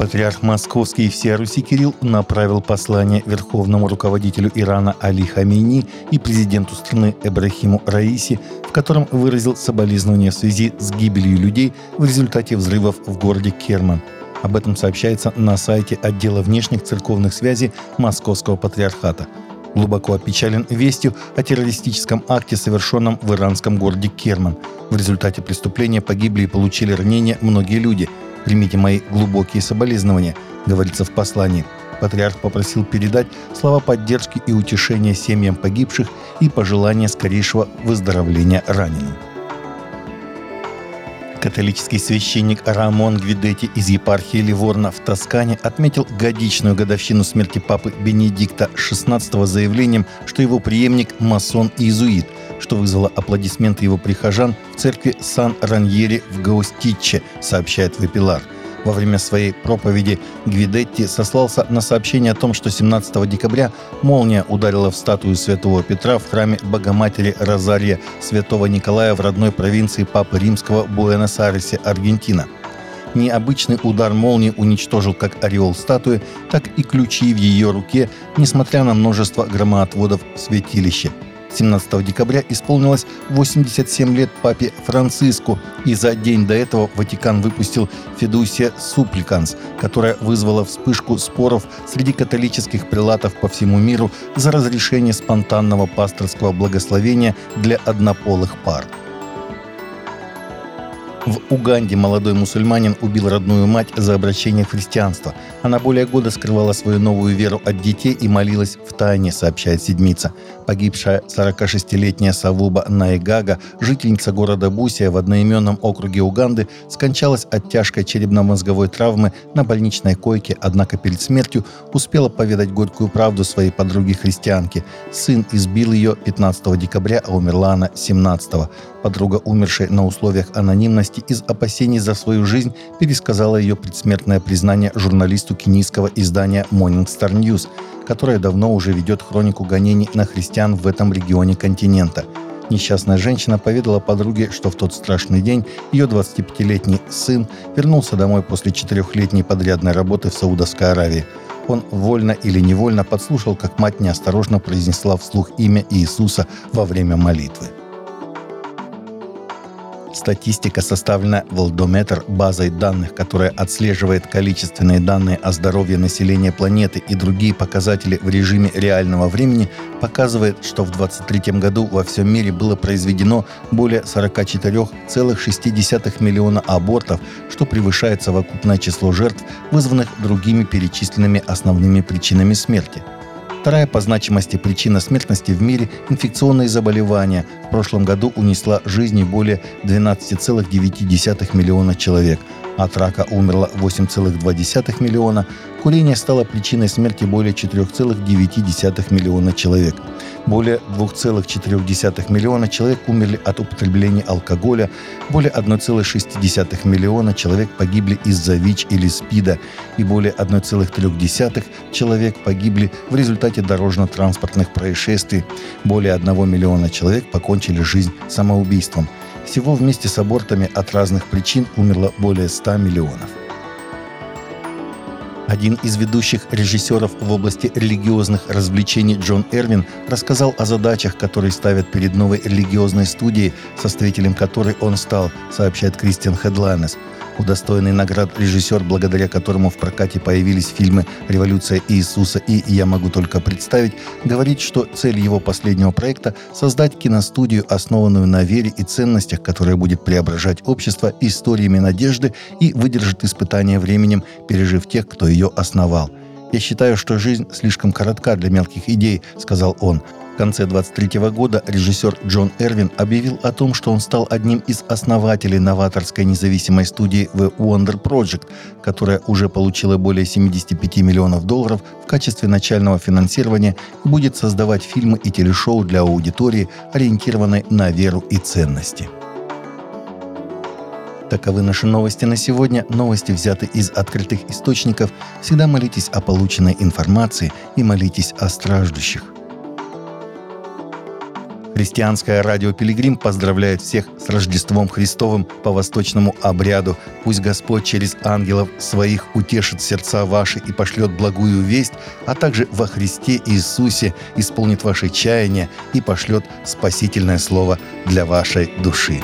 Патриарх Московский и всея Руси Кирилл направил послание верховному руководителю Ирана Али Хамини и президенту страны Эбрахиму Раиси, в котором выразил соболезнования в связи с гибелью людей в результате взрывов в городе Керман. Об этом сообщается на сайте отдела внешних церковных связей Московского патриархата. Глубоко опечален вестью о террористическом акте, совершенном в иранском городе Керман. В результате преступления погибли и получили ранения многие люди – Примите мои глубокие соболезнования, говорится в послании. Патриарх попросил передать слова поддержки и утешения семьям погибших и пожелания скорейшего выздоровления раненым. Католический священник Рамон Гвидетти из епархии Ливорна в Тоскане отметил годичную годовщину смерти папы Бенедикта XVI заявлением, что его преемник – масон и иезуит – что вызвало аплодисменты его прихожан в церкви Сан-Раньери в Гаустиче, сообщает Вепилар. Во время своей проповеди Гвидетти сослался на сообщение о том, что 17 декабря молния ударила в статую святого Петра в храме Богоматери Розария святого Николая в родной провинции Папы Римского Буэнос-Айресе, Аргентина. Необычный удар молнии уничтожил как ореол статуи, так и ключи в ее руке, несмотря на множество громоотводов в святилище – 17 декабря исполнилось 87 лет папе Франциску, и за день до этого Ватикан выпустил «Федусия Супликанс», которая вызвала вспышку споров среди католических прилатов по всему миру за разрешение спонтанного пасторского благословения для однополых пар – в Уганде молодой мусульманин убил родную мать за обращение в христианство. Она более года скрывала свою новую веру от детей и молилась в тайне, сообщает Седмица. Погибшая 46-летняя Савуба Найгага, жительница города Бусия в одноименном округе Уганды, скончалась от тяжкой черепно-мозговой травмы на больничной койке, однако перед смертью успела поведать горькую правду своей подруги-христианке. Сын избил ее 15 декабря, а умерла она 17 -го. Подруга, умершей на условиях анонимности из опасений за свою жизнь, пересказала ее предсмертное признание журналисту кенийского издания Morning Star News, которое давно уже ведет хронику гонений на христиан в этом регионе континента. Несчастная женщина поведала подруге, что в тот страшный день ее 25-летний сын вернулся домой после четырехлетней подрядной работы в Саудовской Аравии. Он вольно или невольно подслушал, как мать неосторожно произнесла вслух имя Иисуса во время молитвы. Статистика составлена Волдометр базой данных, которая отслеживает количественные данные о здоровье населения планеты и другие показатели в режиме реального времени, показывает, что в 2023 году во всем мире было произведено более 44,6 миллиона абортов, что превышает совокупное число жертв, вызванных другими перечисленными основными причинами смерти – Вторая по значимости причина смертности в мире – инфекционные заболевания. В прошлом году унесла жизни более 12,9 миллиона человек. От рака умерло 8,2 миллиона. Курение стало причиной смерти более 4,9 миллиона человек. Более 2,4 миллиона человек умерли от употребления алкоголя, более 1,6 миллиона человек погибли из-за ВИЧ или СПИДа, и более 1,3 человек погибли в результате дорожно-транспортных происшествий. Более 1 миллиона человек покончили жизнь самоубийством. Всего вместе с абортами от разных причин умерло более 100 миллионов. Один из ведущих режиссеров в области религиозных развлечений Джон Эрвин рассказал о задачах, которые ставят перед новой религиозной студией, составителем которой он стал, сообщает Кристиан Хедлайнес – удостоенный наград режиссер, благодаря которому в прокате появились фильмы «Революция Иисуса» и «Я могу только представить», говорит, что цель его последнего проекта – создать киностудию, основанную на вере и ценностях, которая будет преображать общество историями надежды и выдержит испытания временем, пережив тех, кто ее основал. «Я считаю, что жизнь слишком коротка для мелких идей», — сказал он конце 23 года режиссер Джон Эрвин объявил о том, что он стал одним из основателей новаторской независимой студии The Wonder Project, которая уже получила более 75 миллионов долларов в качестве начального финансирования и будет создавать фильмы и телешоу для аудитории, ориентированной на веру и ценности. Таковы наши новости на сегодня. Новости взяты из открытых источников. Всегда молитесь о полученной информации и молитесь о страждущих. Христианское радио «Пилигрим» поздравляет всех с Рождеством Христовым по восточному обряду. Пусть Господь через ангелов своих утешит сердца ваши и пошлет благую весть, а также во Христе Иисусе исполнит ваши чаяния и пошлет спасительное слово для вашей души.